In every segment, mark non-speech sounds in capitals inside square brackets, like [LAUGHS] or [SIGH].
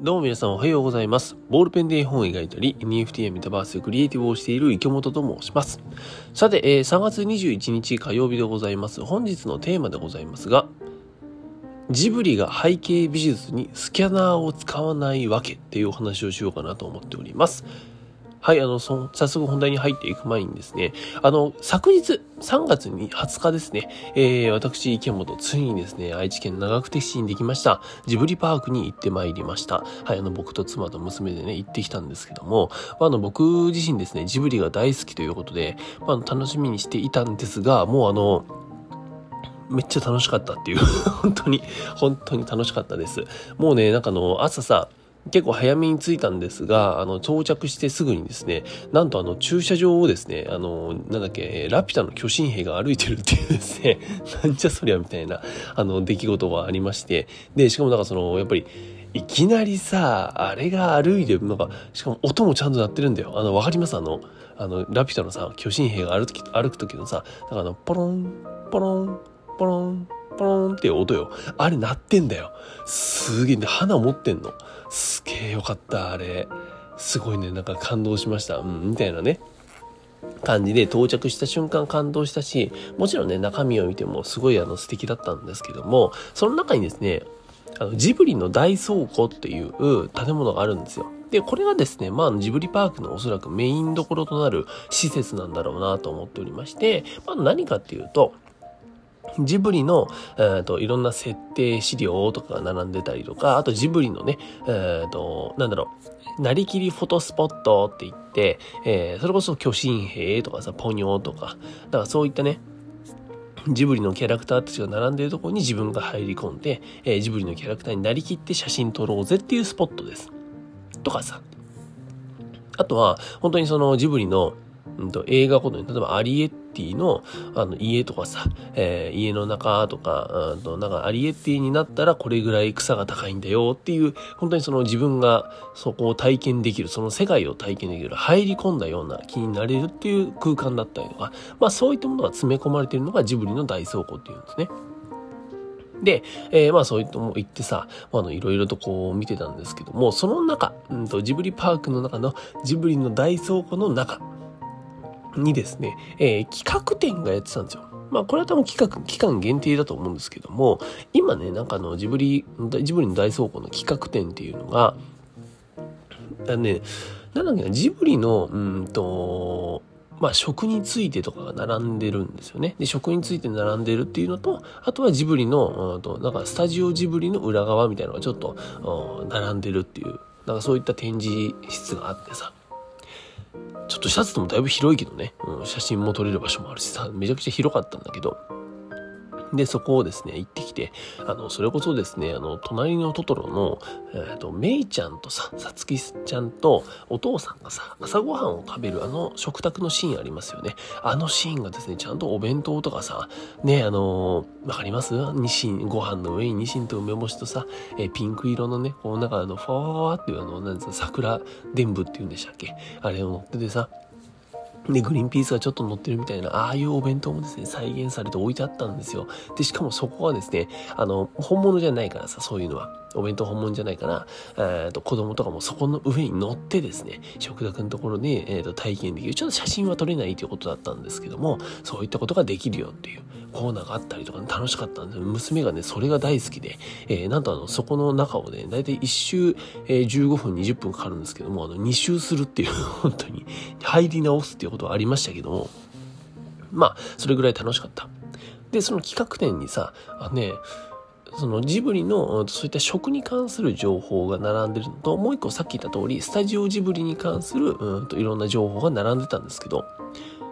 どうも皆さんおはようございます。ボールペンで絵本を描いたり、NFT やメタバースでクリエイティブをしている池本と申します。さて、え、3月21日火曜日でございます。本日のテーマでございますが、ジブリが背景美術にスキャナーを使わないわけっていうお話をしようかなと思っております。はい、あの、そ早速本題に入っていく前にですね、あの、昨日、3月に20日ですね、えー、私、池本、ついにですね、愛知県長久手市にできました、ジブリパークに行ってまいりました。はい、あの、僕と妻と娘でね、行ってきたんですけども、まあ、あの、僕自身ですね、ジブリが大好きということで、まあ、楽しみにしていたんですが、もうあの、めっちゃ楽しかったっていう [LAUGHS] 本当に、本当に楽しかったです。もうね、なんかあの、朝さ、結構早めに着いたんですが、あの、到着してすぐにですね、なんとあの、駐車場をですね、あの、なんだっけ、ラピュタの巨神兵が歩いてるっていうですね、[LAUGHS] なんじゃそりゃみたいな、あの、出来事がありまして、で、しかもなんかその、やっぱり、いきなりさ、あれが歩いてる、なんか、しかも音もちゃんと鳴ってるんだよ。あの、わかります？あの、あの、ラピュタのさ、巨神兵が歩く歩く時のさ、だからあの、ポロン、ポロン、ポロン、ポロンっていう音よ。あれ鳴ってんだよ。すげえ、花持ってんの。すげえよかった、あれ。すごいね、なんか感動しました。うん、みたいなね。感じで到着した瞬間感動したし、もちろんね、中身を見てもすごいあの素敵だったんですけども、その中にですね、あのジブリの大倉庫っていう建物があるんですよ。で、これがですね、まあ、ジブリパークのおそらくメインどころとなる施設なんだろうなと思っておりまして、まあ、何かっていうと、ジブリの、えーと、いろんな設定資料とかが並んでたりとか、あとジブリのね、えーと、なんだろう、なりきりフォトスポットって言って、えー、それこそ巨神兵とかさ、ポニョとか、だからそういったね、ジブリのキャラクターたちが並んでるところに自分が入り込んで、えー、ジブリのキャラクターになりきって写真撮ろうぜっていうスポットです。とかさ。あとは、本当にそのジブリのうんと、映画ごとに、例えばアリエッティのあの家とかさ、えー、家の中とか、うんと、なんかアリエッティになったらこれぐらい草が高いんだよっていう、本当にその自分がそこを体験できる、その世界を体験できる、入り込んだような気になれるっていう空間だったりとか、まあそういったものが詰め込まれているのがジブリの大倉庫っていうんですね。で、えー、まあそういったも行ってさ、あ、のいろいろとこう見てたんですけども、その中、うんとジブリパークの中のジブリの大倉庫の中、にですね、えー、企画展がやってたんですよ。まあ、これは多分企画、期間限定だと思うんですけども、今ね、なんかあの、ジブリ、ジブリの大倉庫の企画展っていうのが、あね、なんだっけな、ジブリの、うんと、まあ、食についてとかが並んでるんですよね。で、食について並んでるっていうのと、あとはジブリの、うんと、なんかスタジオジブリの裏側みたいなのがちょっと、並んでるっていう、なんかそういった展示室があってさ。ちょっとシャツともだいぶ広いけどね、うん、写真も撮れる場所もあるしさ、めちゃくちゃ広かったんだけど、で、そこをですね、行ってきて、あの、それこそですね、あの、隣のトトロの、えっ、ー、と、メイちゃんとさ、さつきちゃんとお父さんがさ、朝ごはんを食べるあの食卓のシーンありますよね。あのシーンがですね、ちゃんとお弁当とかさ、ね、あのわかります？ニシン、ご飯の上にニシンと梅干しとさ、えー、ピンク色のね、こうなんかあの、ファワファワっていうあの、なんですか、桜伝部っていうんでしたっけ？あれを乗っててさ、で、グリーンピースがちょっと乗ってるみたいな、ああいうお弁当もですね、再現されて置いてあったんですよ。で、しかもそこはですね、あの、本物じゃないからさ、そういうのは。お弁当本物じゃないから、えー、と子供とかもそこの上に乗ってですね、食卓のところで、えー、と体験できる。ちょっと写真は撮れないということだったんですけども、そういったことができるよっていうコーナーがあったりとか、ね、楽しかったんです娘がね、それが大好きで、えー、なんとあの、そこの中をね、だいたい1周、えー、15分、20分かかるんですけども、あの、2周するっていう、[LAUGHS] 本当に、入り直すっていうことはありましたけども、まあ、それぐらい楽しかった。で、その企画展にさ、あね、そのジブリのそういった食に関する情報が並んでるのと、もう一個さっき言った通り、スタジオジブリに関するうんといろんな情報が並んでたんですけど、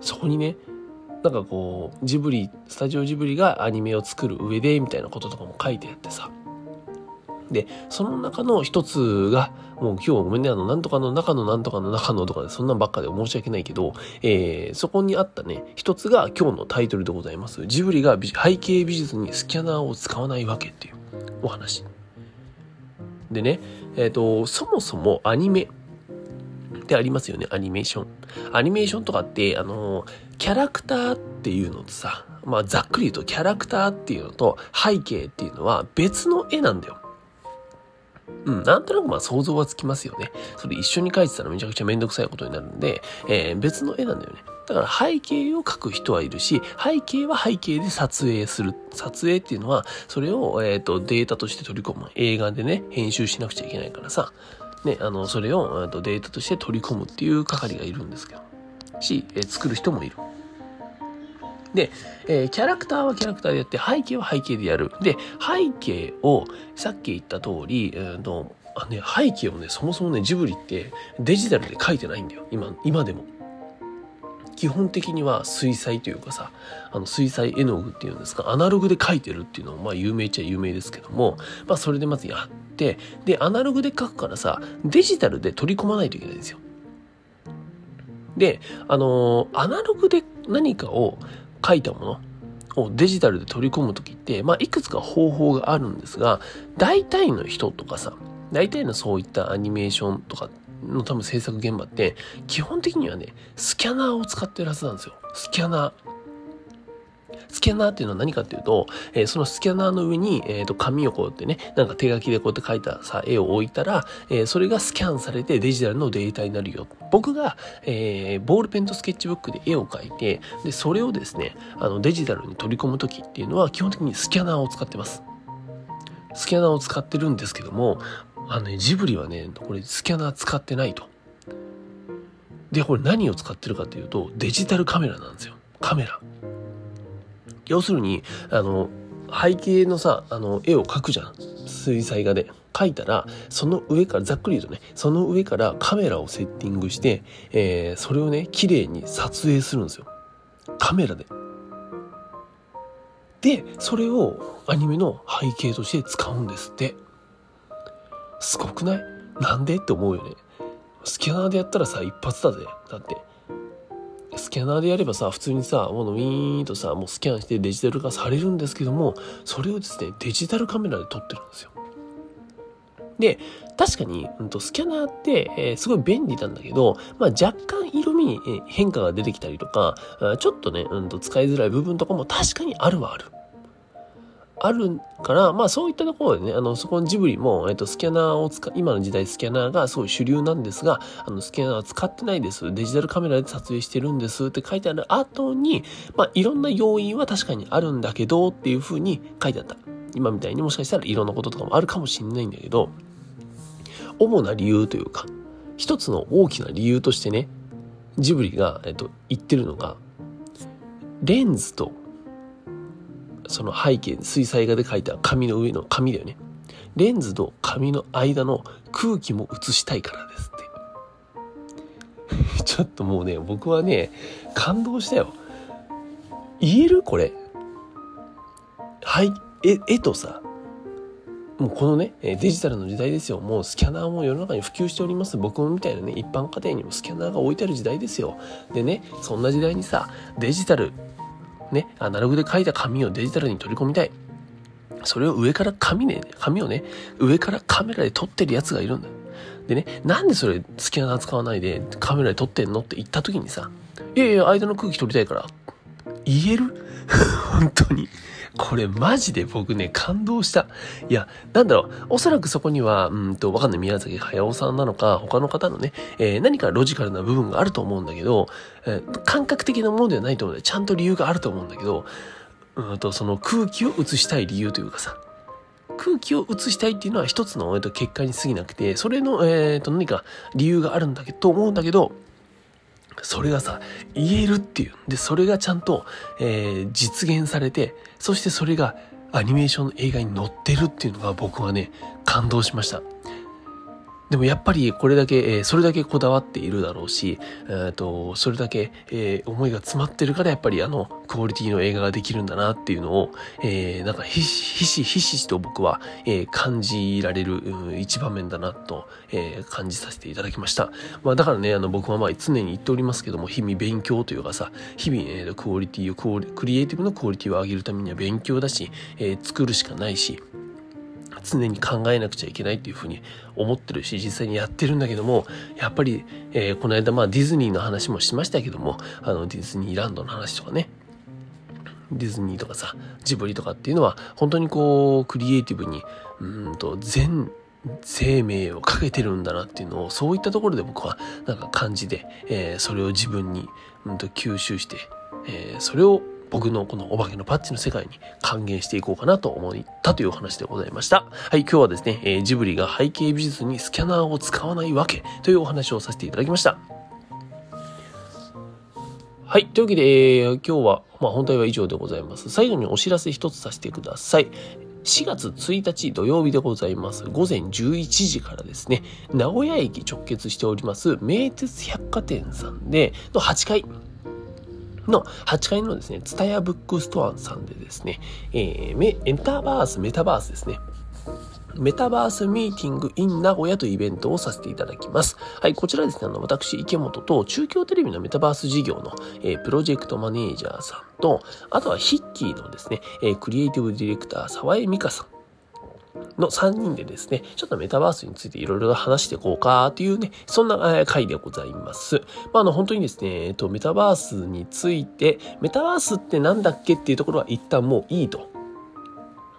そこにね、なんかこう、ジブリ、スタジオジブリがアニメを作る上で、みたいなこととかも書いてあってさ、で、その中の一つが、もう今日ごめんね、あの、なんとかの中のなんとかの中のとかで、そんなんばっかで申し訳ないけど、えー、そこにあったね、一つが今日のタイトルでございます。ジブリが背景美術にスキャナーを使わないわけっていうお話。でね、えっ、ー、と、そもそもアニメってありますよね、アニメーション。アニメーションとかって、あの、キャラクターっていうのとさ、まあざっくり言うとキャラクターっていうのと背景っていうのは別の絵なんだよ。うん、なんとなくまあ想像はつきますよね。それ一緒に描いてたらめちゃくちゃめんどくさいことになるんで、えー、別の絵なんだよね。だから背景を描く人はいるし、背景は背景で撮影する。撮影っていうのは、それを、えっ、ー、と、データとして取り込む。映画でね、編集しなくちゃいけないからさ、ね、あの、それを、えー、とデータとして取り込むっていう係がいるんですけど、し、えー、作る人もいる。で、えー、キャラクターはキャラクターでやって、背景は背景でやる。で、背景を、さっき言った通り、えーとあね、背景をね、そもそもね、ジブリってデジタルで描いてないんだよ。今、今でも。基本的には水彩というかさ、あの水彩絵の具っていうんですか、アナログで描いてるっていうのもまあ有名っちゃ有名ですけども、まあそれでまずやって、で、アナログで描くからさ、デジタルで取り込まないといけないんですよ。で、あのー、アナログで何かを書いたものをデジタルで取り込む時って、まあ、いくつか方法があるんですが、大体の人とかさ、大体のそういったアニメーションとかの多分制作現場って、基本的にはね、スキャナーを使ってるはずなんですよ。スキャナー。スキャナーっていうのは何かっていうと、えー、そのスキャナーの上に、え、ー、と、紙をこうやってね、なんか手書きでこうやって描いたさ、絵を置いたら、えー、それがスキャンされてデジタルのデータになるよ。僕が、えボールペンとスケッチブックで絵を描いて、で、それをですね、あの、デジタルに取り込む時っていうのは、基本的にスキャナーを使ってます。スキャナーを使ってるんですけども、あのね、ジブリはね、これスキャナー使ってないと。で、これ何を使ってるかというと、デジタルカメラなんですよ。カメラ。要するに、あの、背景のさ、あの、絵を描くじゃん。水彩画で。描いたら、その上から、ざっくり言うとね、その上からカメラをセッティングして、えー、それをね、綺麗に撮影するんですよ。カメラで。で、それをアニメの背景として使うんですって。すごくない？なんで？って思うよね。スキャナーでやったらさ、一発だぜ。だって。スキャナーでやればさ、普通にさ、もうウィーンとさ、もうスキャンしてデジタル化されるんですけども、それをですね、デジタルカメラで撮ってるんですよ。で、確かに、うん、とスキャナーって、えー、すごい便利なんだけど、まあ、若干色味に変化が出てきたりとか、ちょっとね、うん、と使いづらい部分とかも確かにあるはある。あるから、まあそういったところでね、あの、そこのジブリも、えっと、スキャナーを使、今の時代スキャナーがすごい主流なんですが、あの、スキャナーは使ってないです。デジタルカメラで撮影してるんですって書いてある後に、まあいろんな要因は確かにあるんだけどっていう風に書いてあった。今みたいにもしかしたらいろんなこととかもあるかもしれないんだけど、主な理由というか、一つの大きな理由としてね、ジブリが、えっと、言ってるのが、レンズとその背景、水彩画で描いた紙の上の紙だよね。レンズと紙の間の空気も映したいからですって。[LAUGHS] ちょっともうね、僕はね、感動したよ。言えるこれ。はい、絵、絵とさ、もうこのね、デジタルの時代ですよ。もうスキャナーも世の中に普及しております。僕みたいなね、一般家庭にもスキャナーが置いてある時代ですよ。でね、そんな時代にさ、デジタルね、アナログで書いた紙をデジタルに取り込みたい。それを上から紙ね、紙をね、上からカメラで撮ってるやつがいるんだ。でね、なんでそれスキャナー使わないでカメラで撮ってんのって言った時にさ、いやいや、間の空気取りたいから。言える？[LAUGHS] 本当に。これマジで僕ね、感動した。いや、なんだろう、おそらくそこには、うんと、わかんない宮崎駿さんなのか、他の方のね、えー、何かロジカルな部分があると思うんだけど、えー、感覚的なものではないと思うんだよ。ちゃんと理由があると思うんだけど、うんと、その空気を映したい理由というかさ、空気を映したいっていうのは一つの、えー、と結果に過ぎなくて、それの、えっ、ー、と、何か理由があるんだけど、と思うんだけど、それがさ、言えるっていう。で、それがちゃんと、えー、実現されて、そしてそれがアニメーションの映画に載ってるっていうのが僕はね、感動しました。でもやっぱりこれだけ、え、それだけこだわっているだろうし、えー、とそれだけ、え、思いが詰まってるからやっぱりあのクオリティの映画ができるんだなっていうのを、え、なんかひしひしひしと僕は、え、感じられる、うん、一場面だなと、え、感じさせていただきました。まあだからね、あの僕はまあ常に言っておりますけども、日々勉強というかさ、日々、えー、クオリティをクオリ、クリエイティブのクオリティを上げるためには勉強だし、え、作るしかないし、常に考えなくちゃいけないっていうふうに思ってるし実際にやってるんだけどもやっぱり、えー、この間まあディズニーの話もしましたけどもあのディズニーランドの話とかね。ディズニーとかさジブリとかっていうのは本当にこうクリエイティブにうんと全生命をかけてるんだなっていうのを、そういったところで僕はなんか感じで、えー、それを自分に、うん、と吸収して、えー、それを僕のこのお化けのパッチの世界に還元していこうかなと思ったというお話でございました。はい、今日はですね、えー、ジブリが背景美術にスキャナーを使わないわけというお話をさせていただきました。はい。というわけで、えー、今日は、まあ、本題は以上でございます。最後にお知らせ一つさせてください。4月1日土曜日でございます。午前11時からですね、名古屋駅直結しております、名鉄百貨店さんで、の8階、の8階のですね、ツタヤブックストアさんでですね、えー、メタバース、メタバースですね。メタバースミーティング in 名古屋というイベントをさせていただきます。はい、こちらですね、あの、私、池本と中京テレビのメタバース事業の、えー、プロジェクトマネージャーさんと、あとはヒッキーのですね、えー、クリエイティブディレクター、沢江美香さん。の3人でですね、ちょっとメタバースについていろいろ話していこうかというね、そんな回でございます。まあ、あの、本当にですね、えっと、メタバースについて、メタバースってなんだっけっていうところは一旦もういいと。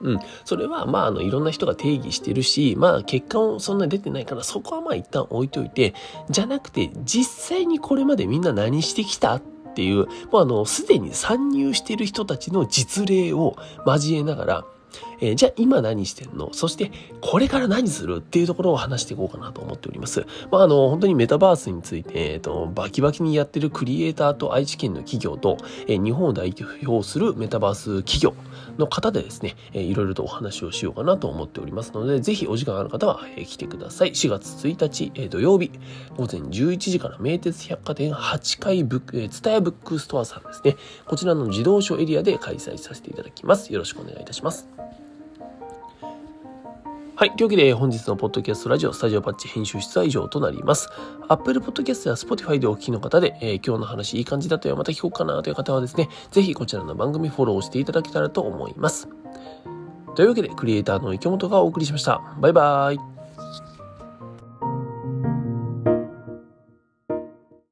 うん。それは、まあ、あの、いろんな人が定義してるし、まあ、結果もそんなに出てないから、そこはまあ一旦置いといて、じゃなくて、実際にこれまでみんな何してきたっていう、もうあの、すでに参入してる人たちの実例を交えながら、えー、じゃあ今何してんの？そしてこれから何する？っていうところを話していこうかなと思っております。まあ、あの、本当にメタバースについて、え、ー、と、バキバキにやってるクリエイターと愛知県の企業と、えー、日本を代表するメタバース企業の方でですね、えー、いろいろとお話をしようかなと思っておりますので、ぜひお時間ある方は、えー、来てください。4月1日、えー、土曜日、午前11時から名鉄百貨店8階ブック、えー、ツタヤブックストアさんですね。こちらの自動書エリアで開催させていただきます。よろしくお願いいたします。はい。というわけで、本日のポッドキャストラジオ、スタジオパッチ編集室は以上となります。Apple Podcast や Spotify でお聞きの方で、えー、今日の話いい感じだとよ、また聞こうかなという方はですね、ぜひこちらの番組フォローしていただけたらと思います。というわけで、クリエイターの池本がお送りしました。バイバーイ。